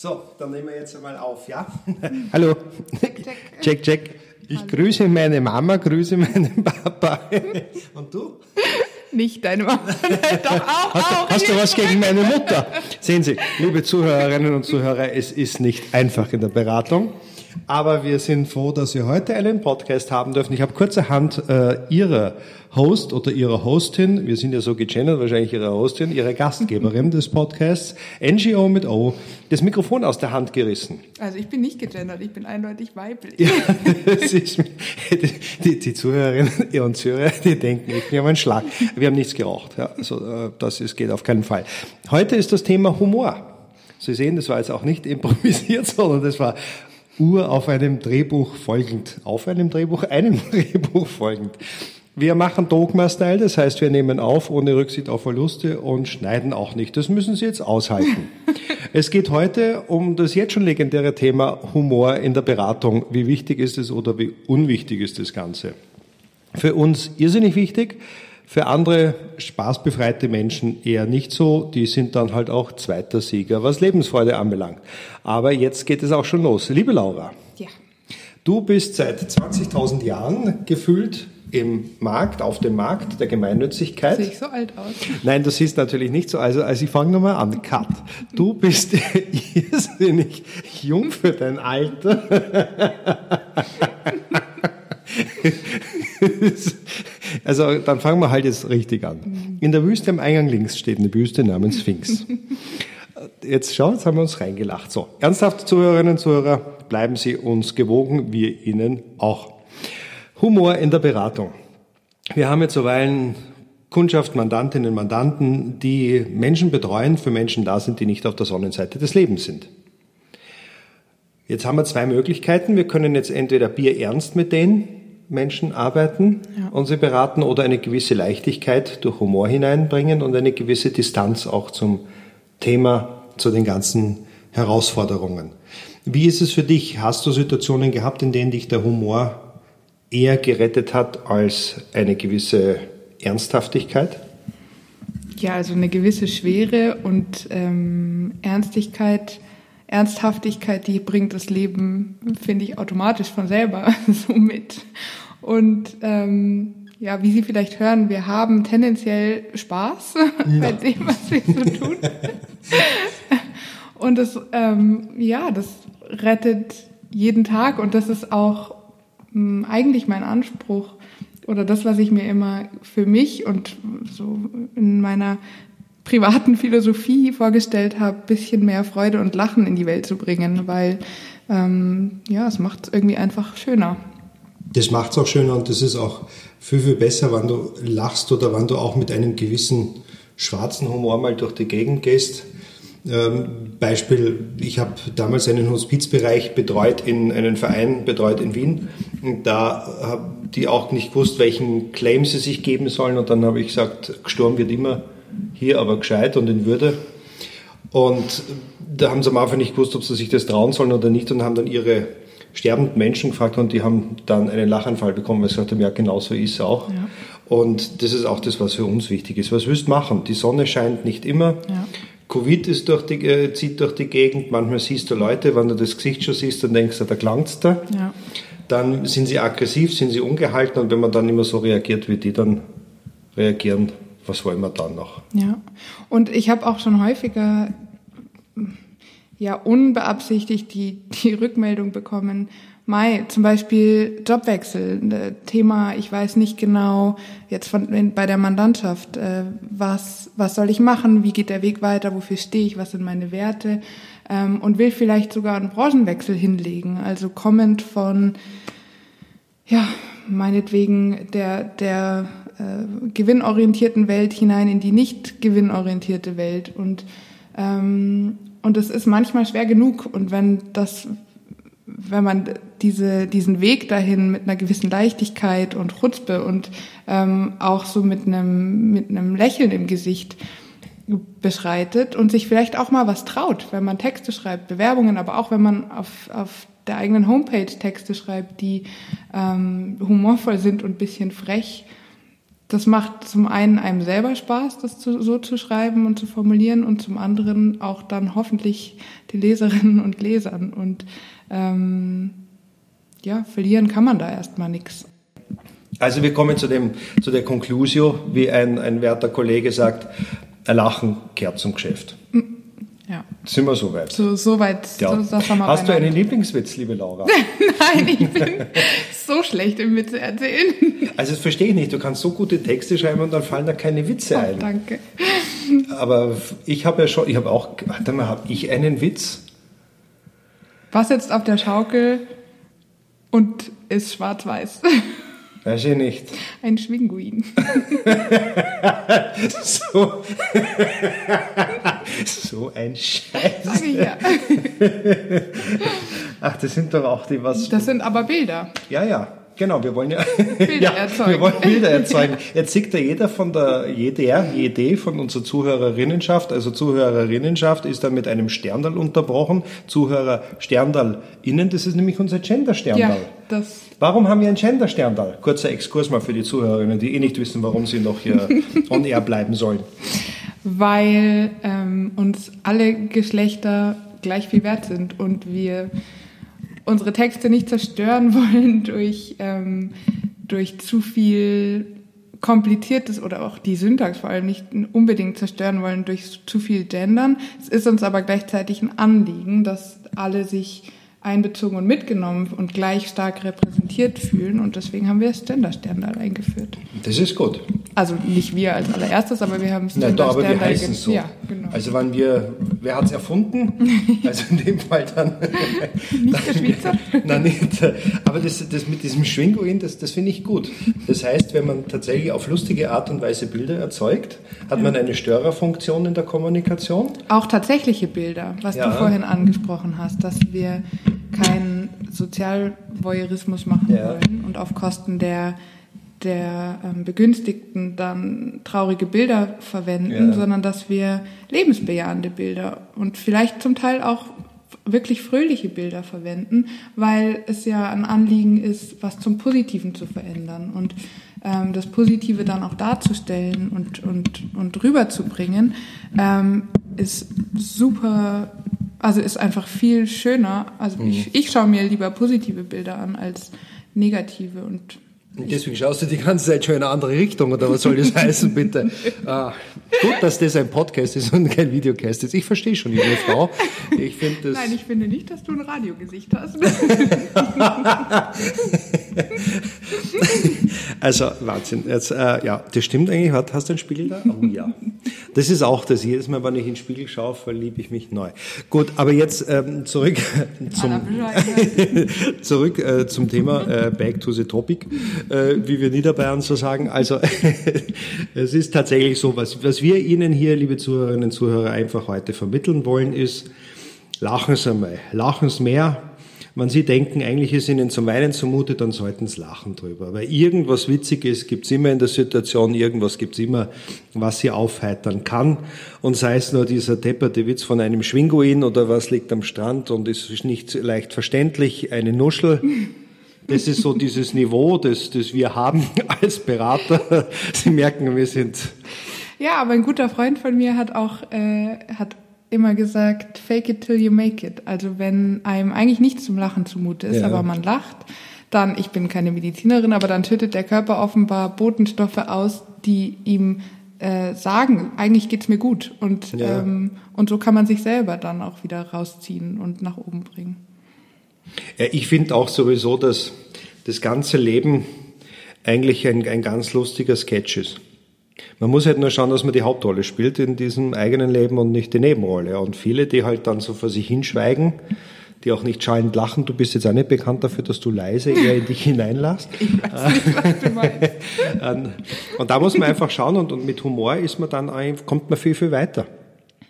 So, dann nehmen wir jetzt einmal auf, ja? Hallo. Check, check. check, check. Ich Hallo. grüße meine Mama, grüße meinen Papa. Und du? Nicht deine Mama. Doch, auch, hast, auch. Hast du was gegen meine Mutter? Sehen Sie, liebe Zuhörerinnen und Zuhörer, es ist nicht einfach in der Beratung. Aber wir sind froh, dass wir heute einen Podcast haben dürfen. Ich habe kurzerhand äh, Ihre Host oder Ihre Hostin, wir sind ja so gechannelt, wahrscheinlich Ihre Hostin, Ihre Gastgeberin des Podcasts, NGO mit O, das Mikrofon aus der Hand gerissen. Also ich bin nicht gegendert, ich bin eindeutig weiblich. Ja, ist, die, die Zuhörerinnen und Zuhörer, die denken, wir haben einen Schlag. Wir haben nichts geraucht. Ja, also äh, das ist, geht auf keinen Fall. Heute ist das Thema Humor. Sie sehen, das war jetzt auch nicht improvisiert, sondern das war Uhr auf einem Drehbuch folgend. Auf einem Drehbuch, einem Drehbuch folgend. Wir machen Dogma-Style, das heißt, wir nehmen auf ohne Rücksicht auf Verluste und schneiden auch nicht. Das müssen Sie jetzt aushalten. es geht heute um das jetzt schon legendäre Thema Humor in der Beratung. Wie wichtig ist es oder wie unwichtig ist das Ganze? Für uns irrsinnig wichtig, für andere spaßbefreite Menschen eher nicht so. Die sind dann halt auch zweiter Sieger, was Lebensfreude anbelangt. Aber jetzt geht es auch schon los. Liebe Laura. Ja. Du bist seit 20.000 Jahren gefühlt im Markt, auf dem Markt der Gemeinnützigkeit. Sehe ich so alt aus? Nein, du siehst natürlich nicht so. Also, also ich fange nochmal an. Cut. Du bist irrsinnig jung für dein Alter. also dann fangen wir halt jetzt richtig an. In der Wüste am Eingang links steht eine Büste namens Sphinx. Jetzt schau, jetzt haben wir uns reingelacht. So, ernsthaft Zuhörerinnen und Zuhörer, bleiben Sie uns gewogen, wir Ihnen auch. Humor in der Beratung. Wir haben jetzt zuweilen Kundschaft, Mandantinnen, Mandanten, die Menschen betreuen, für Menschen da sind, die nicht auf der Sonnenseite des Lebens sind. Jetzt haben wir zwei Möglichkeiten. Wir können jetzt entweder Bier ernst mit denen Menschen arbeiten ja. und sie beraten oder eine gewisse Leichtigkeit durch Humor hineinbringen und eine gewisse Distanz auch zum Thema, zu den ganzen Herausforderungen. Wie ist es für dich? Hast du Situationen gehabt, in denen dich der Humor eher gerettet hat als eine gewisse Ernsthaftigkeit? Ja, also eine gewisse Schwere und ähm, Ernstigkeit Ernsthaftigkeit, die bringt das Leben, finde ich, automatisch von selber so mit. Und ähm, ja, wie Sie vielleicht hören, wir haben tendenziell Spaß ja. bei dem, was wir so tun. und das, ähm, ja, das rettet jeden Tag und das ist auch mh, hm, eigentlich mein Anspruch oder das, was ich mir immer für mich und so in meiner privaten Philosophie vorgestellt habe, bisschen mehr Freude und Lachen in die Welt zu bringen, weil ähm, ja, es macht es irgendwie einfach schöner. Das macht es auch schöner und das ist auch viel, viel besser, wenn du lachst oder wenn du auch mit einem gewissen schwarzen Humor mal durch die Gegend gehst. Ähm, Beispiel, ich habe damals einen Hospizbereich betreut in einen Verein betreut in Wien. Und da haben die auch nicht gewusst, welchen Claim sie sich geben sollen. Und dann habe ich gesagt, gestorben wird immer hier aber gescheit und in Würde. Und da haben sie am Anfang nicht gewusst, ob sie sich das trauen sollen oder nicht und haben dann ihre sterbenden Menschen gefragt und die haben dann einen Lachanfall bekommen, weil sie gesagt haben, ja, genau so ist es auch. Ja. Und das ist auch das, was für uns wichtig ist. Was willst du machen? Die Sonne scheint nicht immer. Ja. Covid ist durch die, äh, zieht durch die Gegend. Manchmal siehst du Leute, wenn du das Gesicht schon siehst, dann denkst du, da klangt's da. Ja. Dann sind sie aggressiv, sind sie ungehalten und wenn man dann immer so reagiert, wie die dann reagieren, was wollen wir dann noch? Ja, und ich habe auch schon häufiger ja unbeabsichtigt die, die Rückmeldung bekommen, Mai, zum Beispiel Jobwechsel, äh, Thema, ich weiß nicht genau, jetzt von, bei der Mandantschaft, äh, was, was soll ich machen, wie geht der Weg weiter, wofür stehe ich, was sind meine Werte? Ähm, und will vielleicht sogar einen Branchenwechsel hinlegen, also kommend von, ja, meinetwegen der, der äh, gewinnorientierten Welt hinein in die nicht gewinnorientierte Welt. Und, ähm, und es ist manchmal schwer genug. Und wenn das, wenn man diese, diesen Weg dahin mit einer gewissen Leichtigkeit und Chutzpe und ähm, auch so mit einem, mit einem Lächeln im Gesicht beschreitet und sich vielleicht auch mal was traut, wenn man Texte schreibt, Bewerbungen, aber auch wenn man auf, auf der eigenen Homepage Texte schreibt, die ähm, humorvoll sind und bisschen frech, das macht zum einen einem selber Spaß, das zu, so zu schreiben und zu formulieren und zum anderen auch dann hoffentlich die Leserinnen und Lesern. Und ähm, ja, verlieren kann man da erstmal nichts. Also wir kommen zu, dem, zu der Conclusio, wie ein, ein werter Kollege sagt, ein Lachen kehrt zum Geschäft. Sind wir soweit? So, so weit. Ja. So, das haben wir Hast du einen Lieblingswitz, liebe Laura? Nein, ich bin so schlecht im Witze erzählen. Also das verstehe ich nicht. Du kannst so gute Texte schreiben und dann fallen da keine Witze Oh, ein. danke. Aber ich habe ja schon, ich habe auch, warte mal, habe ich einen Witz? Was jetzt auf der Schaukel und ist schwarz-weiß? Weiß ich nicht. Ein Schwinguin. So, so ein Scheiß. Ja. Ach, das sind doch auch die was. Das sind aber Bilder. Ja, ja, genau. Wir wollen ja, Bilder ja erzeugen. wir wollen Bilder erzeugen. Jetzt sieht ja jeder von der, jeder, jede von unserer Zuhörerinnenschaft, also Zuhörerinnenschaft ist dann mit einem Sterndal unterbrochen. Zuhörer Sterndal innen, das ist nämlich unser Gender-Sterndal. Ja, das. Warum haben wir ein Gender-Sterndal? Kurzer Exkurs mal für die Zuhörerinnen, die eh nicht wissen, warum sie noch hier on air bleiben sollen. Weil ähm, uns alle Geschlechter gleich viel wert sind und wir unsere Texte nicht zerstören wollen durch, ähm, durch zu viel kompliziertes oder auch die Syntax vor allem nicht unbedingt zerstören wollen durch zu viel Gendern. Es ist uns aber gleichzeitig ein Anliegen, dass alle sich einbezogen und mitgenommen und gleich stark repräsentiert fühlen und deswegen haben wir das Gender-Sterndal eingeführt. Das ist gut. Also nicht wir als allererstes, aber wir haben es Na, da, aber wir heißen ge- so. Ja, genau. Also wenn wir, wer hat es erfunden? Also in dem Fall dann. Nicht der Schweizer? Nein, nicht. Aber das, das mit diesem Schwinguin, das, das finde ich gut. Das heißt, wenn man tatsächlich auf lustige Art und Weise Bilder erzeugt, hat man eine Störerfunktion in der Kommunikation. Auch tatsächliche Bilder, was Ja. du vorhin angesprochen hast, dass wir keinen Sozialvoyeurismus machen Ja. wollen und auf Kosten der, der ähm, Begünstigten dann traurige Bilder verwenden, Ja. sondern dass wir lebensbejahende Bilder und vielleicht zum Teil auch wirklich fröhliche Bilder verwenden, weil es ja ein Anliegen ist, was zum Positiven zu verändern und ähm, das Positive dann auch darzustellen und, und, und rüberzubringen, ähm, ist super, also ist einfach viel schöner. Also ich, ich schaue mir lieber positive Bilder an als negative Und deswegen schaust du die ganze Zeit schon in eine andere Richtung, oder was soll das heißen, bitte? Ah, gut, dass das ein Podcast ist und kein Videocast ist. Ich verstehe schon, liebe Frau. Ich finde das. Nein, ich finde nicht, dass du ein Radiogesicht hast. Also Wahnsinn. Jetzt, äh, ja, das stimmt eigentlich. Hast du einen Spiegel da? Oh ja. Das ist auch das. Jedes Mal, wenn ich in den Spiegel schaue, verliebe ich mich neu. Gut, aber jetzt ähm, zurück zum zurück äh, zum Thema äh, Back to the Topic, äh, wie wir Niederbayern so sagen. Also es ist tatsächlich so, was, was wir Ihnen hier, liebe Zuhörerinnen und Zuhörer, einfach heute vermitteln wollen, ist, lachen Sie mal, lachen Sie mehr. Wenn Sie denken, eigentlich ist Ihnen zum Weinen zumute, dann sollten Sie lachen drüber. Weil irgendwas Witziges gibt's immer in der Situation, irgendwas gibt's immer, was Sie aufheitern kann. Und sei es nur dieser depperte Witz von einem Schwinguin oder was liegt am Strand und ist nicht leicht verständlich, eine Nuschel. Das ist so dieses Niveau, das, das wir haben als Berater. Sie merken, wir sind Ja, aber ein guter Freund von mir hat auch äh, hat immer gesagt, fake it till you make it. Also wenn einem eigentlich nicht zum Lachen zumute ist, Ja. aber man lacht, dann, ich bin keine Medizinerin, aber dann schüttet der Körper offenbar Botenstoffe aus, die ihm äh, sagen, eigentlich geht's mir gut. Und, Ja. ähm, und so kann man sich selber dann auch wieder rausziehen und nach oben bringen. Ja, ich finde auch sowieso, dass das ganze Leben eigentlich ein, ein ganz lustiger Sketch ist. Man muss halt nur schauen, dass man die Hauptrolle spielt in diesem eigenen Leben und nicht die Nebenrolle. Und viele, die halt dann so vor sich hinschweigen, die auch nicht schallend lachen. Du bist jetzt auch nicht bekannt dafür, dass du leise eher in dich hineinlässt. Ich weiß nicht, was du meinst. Und- Und da muss man einfach schauen und, und mit Humor ist man dann, kommt man viel, viel weiter.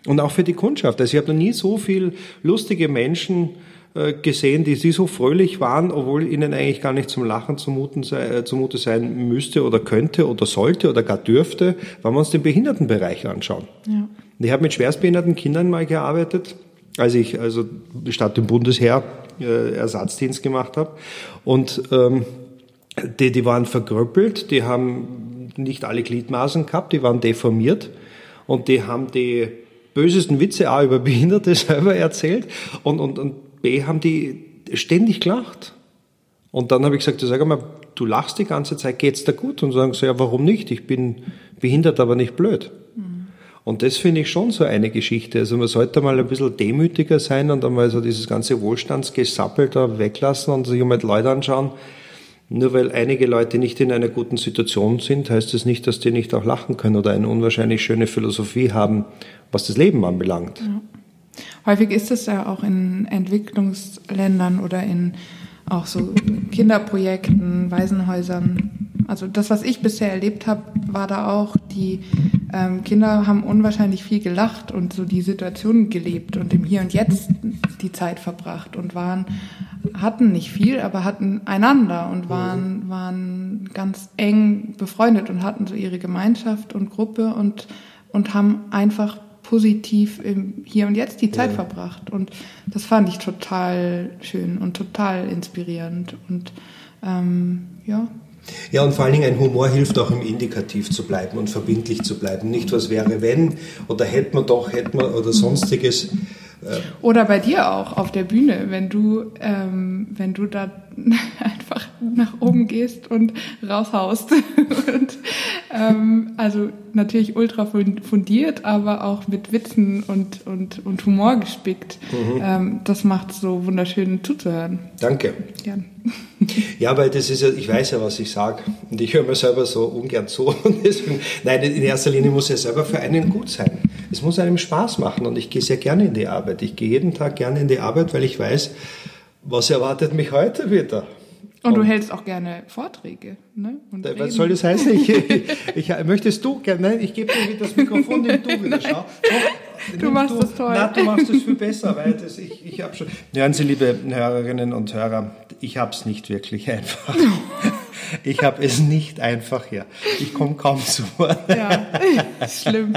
Und auch für die Kundschaft. Also ich habe noch nie so viel lustige Menschen gesehen, die, die so fröhlich waren, obwohl ihnen eigentlich gar nicht zum Lachen zumuten sei, äh, zumute sein müsste oder könnte oder sollte oder gar dürfte, wenn wir uns den Behindertenbereich anschauen. Ja. Ich habe mit schwerstbehinderten Kindern mal gearbeitet, als ich also statt dem Bundesheer äh, Ersatzdienst gemacht habe. Und ähm, die, die waren verkrüppelt, die haben nicht alle Gliedmaßen gehabt, die waren deformiert und die haben die bösesten Witze auch über Behinderte selber erzählt und, und, und B haben die ständig gelacht. Und dann habe ich gesagt, sag mal, du lachst die ganze Zeit, geht's dir gut? Und sagen sie, ja, warum nicht? Ich bin behindert, aber nicht blöd. Mhm. Und das finde ich schon so eine Geschichte. Also man sollte mal ein bisschen demütiger sein und einmal so dieses ganze Wohlstandsgesappel da weglassen und sich einmal Leute anschauen. Nur weil einige Leute nicht in einer guten Situation sind, heißt das nicht, dass die nicht auch lachen können oder eine unwahrscheinlich schöne Philosophie haben, was das Leben anbelangt. Ja. Häufig ist es ja auch in Entwicklungsländern oder in auch so Kinderprojekten, Waisenhäusern. Also das, was ich bisher erlebt habe, war da auch, die ähm, Kinder haben unwahrscheinlich viel gelacht und so die Situation gelebt und im Hier und Jetzt die Zeit verbracht und waren, hatten nicht viel, aber hatten einander und waren, waren ganz eng befreundet und hatten so ihre Gemeinschaft und Gruppe und, und haben einfach positiv im Hier und Jetzt die Zeit ja. verbracht. Und das fand ich total schön und total inspirierend. Und ähm, ja. Ja, und vor allen Dingen ein Humor hilft auch im Indikativ zu bleiben und verbindlich zu bleiben. Nicht was wäre, wenn oder hätte man doch, hätte man oder sonstiges. Oder bei dir auch auf der Bühne, wenn du, ähm, wenn du da einfach nach oben gehst und raushaust. und, ähm, also natürlich ultra fundiert, aber auch mit Witzen und, und, und Humor gespickt. Mhm. Ähm, das macht es so wunderschön zuzuhören. Danke. Gern. Ja, weil das ist ja, ich weiß ja, was ich sage. Und ich höre mir selber so ungern zu. Deswegen, nein, in erster Linie muss ja selber für einen gut sein. Es muss einem Spaß machen und ich gehe sehr gerne in die Arbeit. Ich gehe jeden Tag gerne in die Arbeit, weil ich weiß, was erwartet mich heute wieder? Und du hältst auch gerne Vorträge, ne? Und was reden. soll das heißen? Ich, ich, ich, möchtest du gerne? Nein, ich gebe dir das Mikrofon, nimm du wieder. Schau. Doch, du machst du, das toll. Nein, du machst das viel besser, weil das, ich, ich habe schon. Hören Sie, liebe Hörerinnen und Hörer, ich habe es nicht wirklich einfach. Ich habe es nicht einfach hier. Ich komme kaum zu Wort. Ja, schlimm.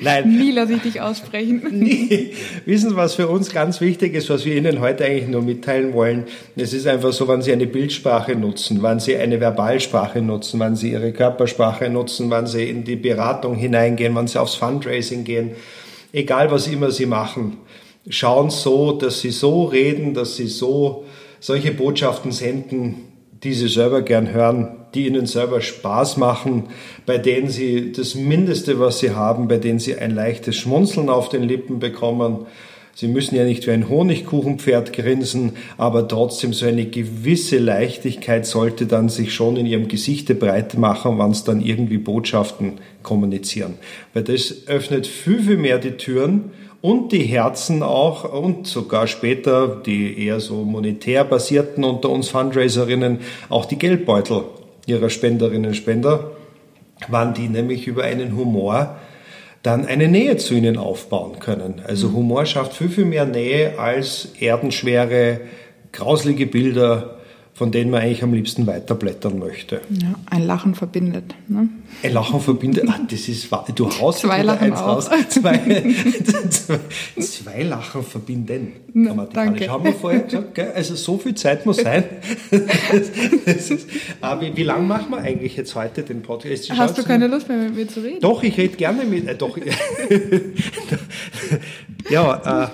Nein. Nie lasse ich dich aussprechen. Nie. Wissen Sie, was für uns ganz wichtig ist, was wir Ihnen heute eigentlich nur mitteilen wollen? Es ist einfach so, wenn Sie eine Bildsprache nutzen, wenn Sie eine Verbalsprache nutzen, wenn Sie Ihre Körpersprache nutzen, wenn Sie in die Beratung hineingehen, wenn Sie aufs Fundraising gehen, egal was immer Sie machen, schauen so, dass Sie so reden, dass Sie so solche Botschaften senden, die Sie selber gern hören, die Ihnen selber Spaß machen, bei denen Sie das Mindeste, was Sie haben, bei denen Sie ein leichtes Schmunzeln auf den Lippen bekommen. Sie müssen ja nicht wie ein Honigkuchenpferd grinsen, aber trotzdem so eine gewisse Leichtigkeit sollte dann sich schon in Ihrem Gesichte breit machen, wenn es dann irgendwie Botschaften kommunizieren. Weil das öffnet viel, viel mehr die Türen und die Herzen auch und sogar später die eher so monetär basierten unter uns Fundraiserinnen auch die Geldbeutel ihrer Spenderinnen und Spender, wann die nämlich über einen Humor dann eine Nähe zu ihnen aufbauen können. Also mhm. Humor schafft viel, viel mehr Nähe als erdenschwere, grauslige Bilder, von denen man eigentlich am liebsten weiterblättern möchte. Ja, ein Lachen verbindet. Ne? Ein Lachen verbindet, ah, das ist wahr. Du haust zwei Lachen raus. Zwei, zwei, Lachen verbinden. Danke. Haben wir vorher gesagt, gell? also so viel Zeit muss sein. das ist, aber wie, wie lange machen wir eigentlich jetzt heute den Podcast? Hast du keine Lust mehr mit mir zu reden? Doch, ich rede gerne mit, äh, doch. ja, äh,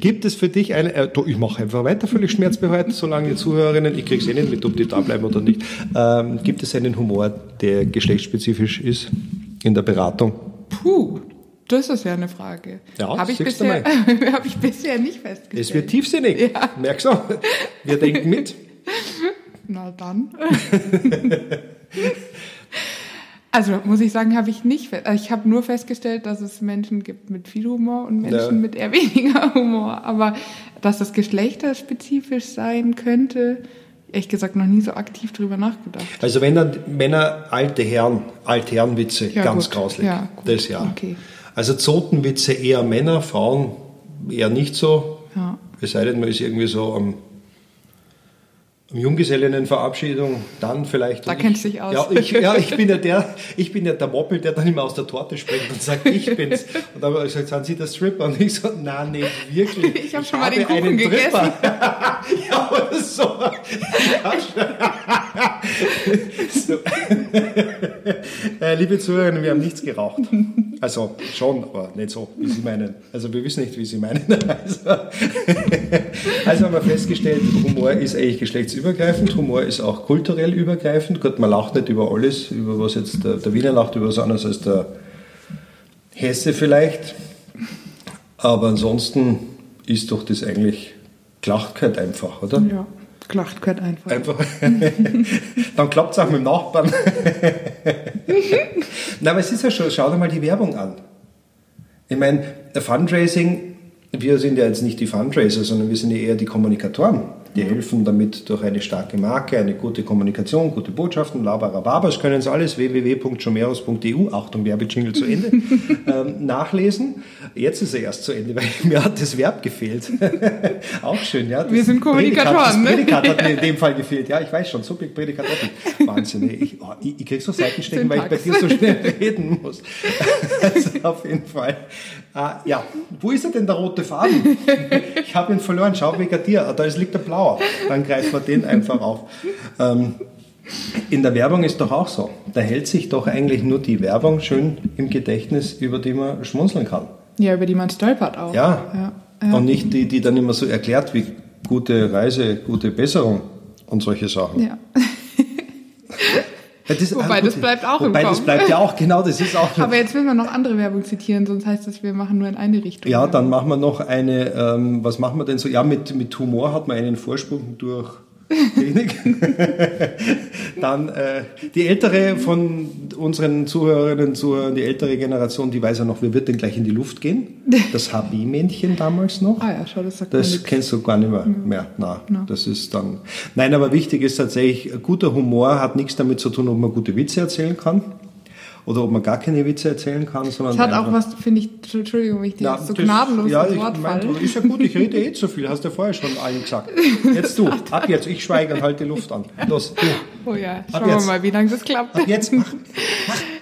gibt es für dich eine, äh, ich mache einfach weiter, völlig schmerzbefreit, solange die Zuhörerinnen, ich kriege es eh nicht mit, ob die da bleiben oder nicht. Ähm, gibt es einen Humor, der geschlechtsspezifisch ist in der Beratung? Puh. Das ist ja eine Frage. Ja, habe ich, bisher, hab ich bisher nicht festgestellt. Es wird tiefsinnig. Ja. Merkst du? Wir denken mit. Na dann. Also muss ich sagen, habe ich nicht. Also ich habe nur festgestellt, dass es Menschen gibt mit viel Humor und Menschen ja. mit eher weniger Humor. Aber dass das geschlechterspezifisch sein könnte, ehrlich gesagt noch nie so aktiv drüber nachgedacht. Also wenn dann Männer alte Herren, alte Herrenwitze, ja, ganz gut. grauslich. Ja, gut. Das ja. Okay. Also Zotenwitze eher Männer, Frauen eher nicht so. Ja. Es sei denn, man ist irgendwie so am Junggesellinnenverabschiedung, dann vielleicht. Da kennst du dich aus. Ja ich, ja, ich bin ja der, ich bin ja der Moppel, der dann immer aus der Torte springt und sagt, ich bin's. Und dann habe ich gesagt, sind Sie der Stripper? Und ich so, nein, nicht wirklich. Ich habe schon mal den Kuchen gegessen. ja, oder so. so. äh, liebe Zuhörerinnen, wir haben nichts geraucht. Also schon, aber nicht so, wie Sie meinen. Also wir wissen nicht, wie Sie meinen. Also, also haben wir festgestellt, Humor ist eigentlich geschlechtsübergreifend, Humor ist auch kulturell übergreifend. Gut, man lacht nicht über alles, über was jetzt der, der Wiener lacht, über was anderes als der Hesse vielleicht. Aber ansonsten ist doch das eigentlich, Klacht gehört einfach, oder? Ja, Klacht gehört einfach. Einfach. Dann klappt es auch mit dem Nachbarn. Na, aber es ist ja schon, schau dir mal die Werbung an. Ich meine, Fundraising, wir sind ja jetzt nicht die Fundraiser, sondern wir sind ja eher die Kommunikatoren. Die helfen damit durch eine starke Marke, eine gute Kommunikation, gute Botschaften, labarababa. Das können Sie alles www.chomeros.eu, Achtung, Werbejingle zu Ende, ähm, nachlesen. Jetzt ist er erst zu Ende, weil mir hat das Verb gefehlt. Auch schön, ja. Das Wir sind Kommunikatoren, Prädikat, ne? Das Prädikat hat mir in dem Fall gefehlt. Ja, ich weiß schon, Subjekt, Prädikat, Objekt. Wahnsinn, ich, oh, ich, ich krieg so Seitenstecken, weil ich bei dir so schnell reden muss. Also auf jeden Fall. Ah, ja, wo ist er denn, der rote Faden? Ich habe ihn verloren, schau wegen dir. Da liegt der blauer. Dann greifen wir den einfach auf. Ähm, in der Werbung ist doch auch so. Da hält sich doch eigentlich nur die Werbung schön im Gedächtnis, über die man schmunzeln kann. Ja, über die man stolpert auch. Ja. ja. ja. Und nicht die, die dann immer so erklärt, wie gute Reise, gute Besserung und solche Sachen. ja. Das, Wobei, ah, das bleibt auch im Wobei, das Kopf. bleibt ja auch, genau, das ist auch. Aber jetzt müssen wir noch andere Werbung zitieren, sonst heißt das, wir machen nur in eine Richtung. Ja, dann machen wir noch eine, ähm, was machen wir denn so? Ja, mit, mit Humor hat man einen Vorsprung durch Technik. dann äh, die ältere von unseren Zuhörerinnen und Zuhörern, die ältere Generation, die weiß ja noch, wer wird denn gleich in die Luft gehen? Das HB-Männchen damals noch. Ah ja, schau, das sagt Das kennst du gar nicht mehr. mehr. Na, Ja. das ist dann. Nein, aber wichtig ist tatsächlich, guter Humor hat nichts damit zu tun, ob man gute Witze erzählen kann oder ob man gar keine Witze erzählen kann, sondern Das hat auch was, finde ich, Entschuldigung, wenn ich ja, so gnadenlos ja, ich mein. Ist ja gut, ich rede eh zu viel, hast du ja vorher schon allen gesagt. Jetzt du, ab jetzt, ich schweige und halte die Luft an. Los, du, Oh ja, Ab schauen wir jetzt. mal, wie lange das klappt. ab jetzt, mach.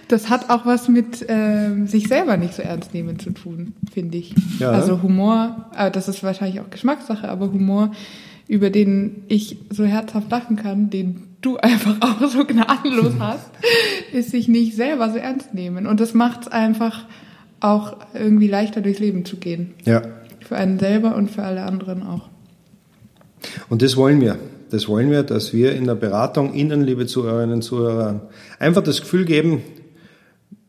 Das hat auch was mit ähm, sich selber nicht so ernst nehmen zu tun, finde ich. Ja. Also Humor, äh, das ist wahrscheinlich auch Geschmackssache, aber Humor, über den ich so herzhaft lachen kann, den du einfach auch so gnadenlos hast, ist sich nicht selber so ernst nehmen. Und das macht es einfach auch irgendwie leichter durchs Leben zu gehen. Ja, Für einen selber und für alle anderen auch. und das wollen wir. Das wollen wir, dass wir in der Beratung Ihnen, liebe Zuhörerinnen und Zuhörer, einfach das Gefühl geben,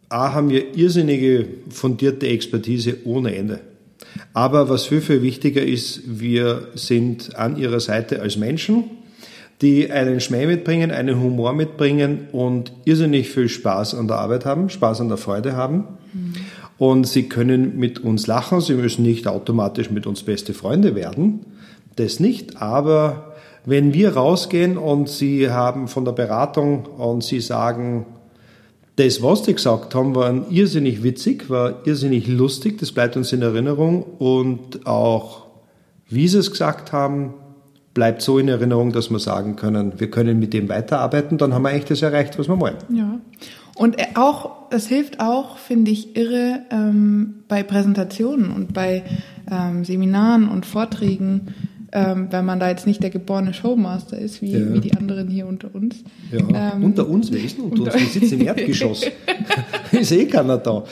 A, haben wir irrsinnige fundierte Expertise ohne Ende. Aber was viel, viel wichtiger ist, wir sind an Ihrer Seite als Menschen, die einen Schmäh mitbringen, einen Humor mitbringen und irrsinnig viel Spaß an der Arbeit haben, Spaß an der Freude haben. Und Sie können mit uns lachen, Sie müssen nicht automatisch mit uns beste Freunde werden, das nicht, aber wenn wir rausgehen und Sie haben von der Beratung und Sie sagen, das, was die gesagt haben, war irrsinnig witzig, war irrsinnig lustig, das bleibt uns in Erinnerung und auch, wie sie es gesagt haben, bleibt so in Erinnerung, dass wir sagen können, wir können mit dem weiterarbeiten, dann haben wir eigentlich das erreicht, was wir wollen. Ja. Und auch, es hilft auch, finde ich, irre ähm, bei Präsentationen und bei ähm, Seminaren und Vorträgen, ähm, wenn man da jetzt nicht der geborene Showmaster ist, wie, Ja. wie die anderen hier unter uns. Ja, Ähm, unter uns, wer ist denn unter uns? unter- Wir sitzen im Erdgeschoss. ist eh keiner da.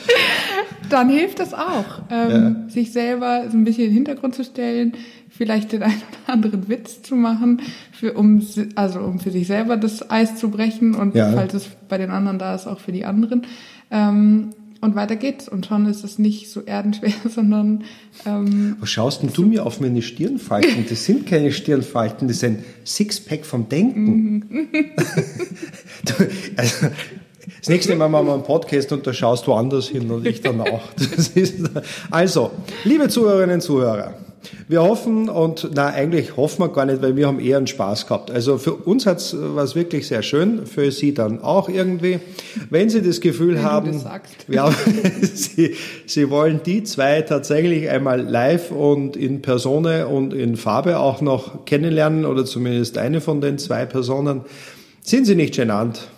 Dann hilft das auch, ähm, sich selber so ein bisschen in den Hintergrund zu stellen, vielleicht den einen oder anderen Witz zu machen, für, um, also um für sich selber das Eis zu brechen und Ja. falls es bei den anderen da ist, auch für die anderen. Ähm, und weiter geht's. Und schon ist es nicht so erdenschwer, sondern ähm, Was schaust denn du mir auf meine Stirnfalten? Das sind keine Stirnfalten, das ist ein Sixpack vom Denken. du, also, das nächste Mal machen wir einen Podcast und da schaust du woanders hin und ich dann auch. Also, liebe Zuhörerinnen und Zuhörer, wir hoffen und na eigentlich hoffen wir gar nicht, weil wir haben eher einen Spaß gehabt. Also für uns hat's was wirklich sehr schön, für Sie dann auch irgendwie. Wenn Sie das Gefühl Wenn haben, das ja, Sie, Sie wollen die zwei tatsächlich einmal live und in Persone und in Farbe auch noch kennenlernen oder zumindest eine von den zwei Personen. Sind Sie nicht genannt?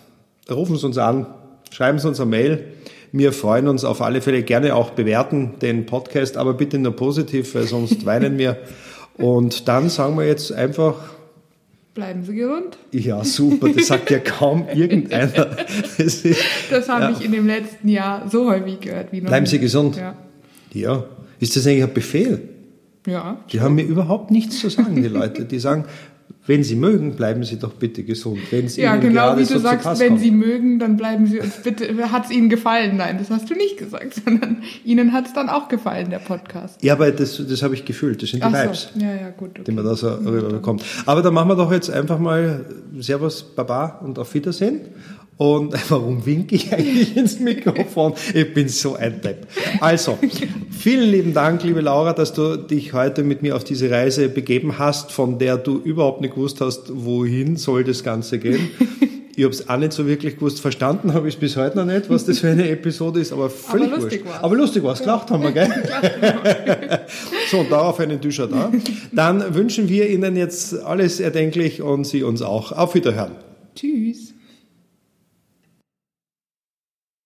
Rufen Sie uns an, schreiben Sie uns eine Mail. Wir freuen uns auf alle Fälle gerne auch bewerten den Podcast, aber bitte nur positiv, weil sonst weinen wir. Und dann sagen wir jetzt einfach Bleiben Sie gesund. Ja, super. Das sagt ja kaum irgendeiner. Das, das habe ja. ich in dem letzten Jahr so häufig gehört wie noch Bleiben Sie gesund. Ja. ja. Ist das eigentlich ein Befehl? Ja. Die schon. haben mir überhaupt nichts zu sagen, die Leute. Die sagen, wenn Sie mögen, bleiben Sie doch bitte gesund. Wenn es ja, Ihnen genau wie du so sagst, wenn kommt. Sie mögen, dann bleiben Sie uns bitte. Hat es Ihnen gefallen? Nein, das hast du nicht gesagt, sondern Ihnen hat es dann auch gefallen, der Podcast. Ja, aber das, das habe ich gefühlt. Das sind die Ach Vibes, so. ja, ja, gut, okay. die man da so rüberbekommt. Aber dann machen wir doch jetzt einfach mal Servus, Baba und auf Wiedersehen. Und warum winke ich eigentlich ins Mikrofon? Ich bin so ein Depp. Also, vielen lieben Dank, liebe Laura, dass du dich heute mit mir auf diese Reise begeben hast, von der du überhaupt nicht gewusst hast, wohin soll das Ganze gehen. Ich habe es auch nicht so wirklich gewusst. Verstanden habe ich es bis heute noch nicht, was das für eine Episode ist, aber völlig aber lustig wurscht. War's. Aber lustig war es. Gelacht haben wir, gell? so, und darauf einen Duscher da. Dann wünschen wir Ihnen jetzt alles erdenklich und Sie uns auch. Auf Wiederhören. Tschüss.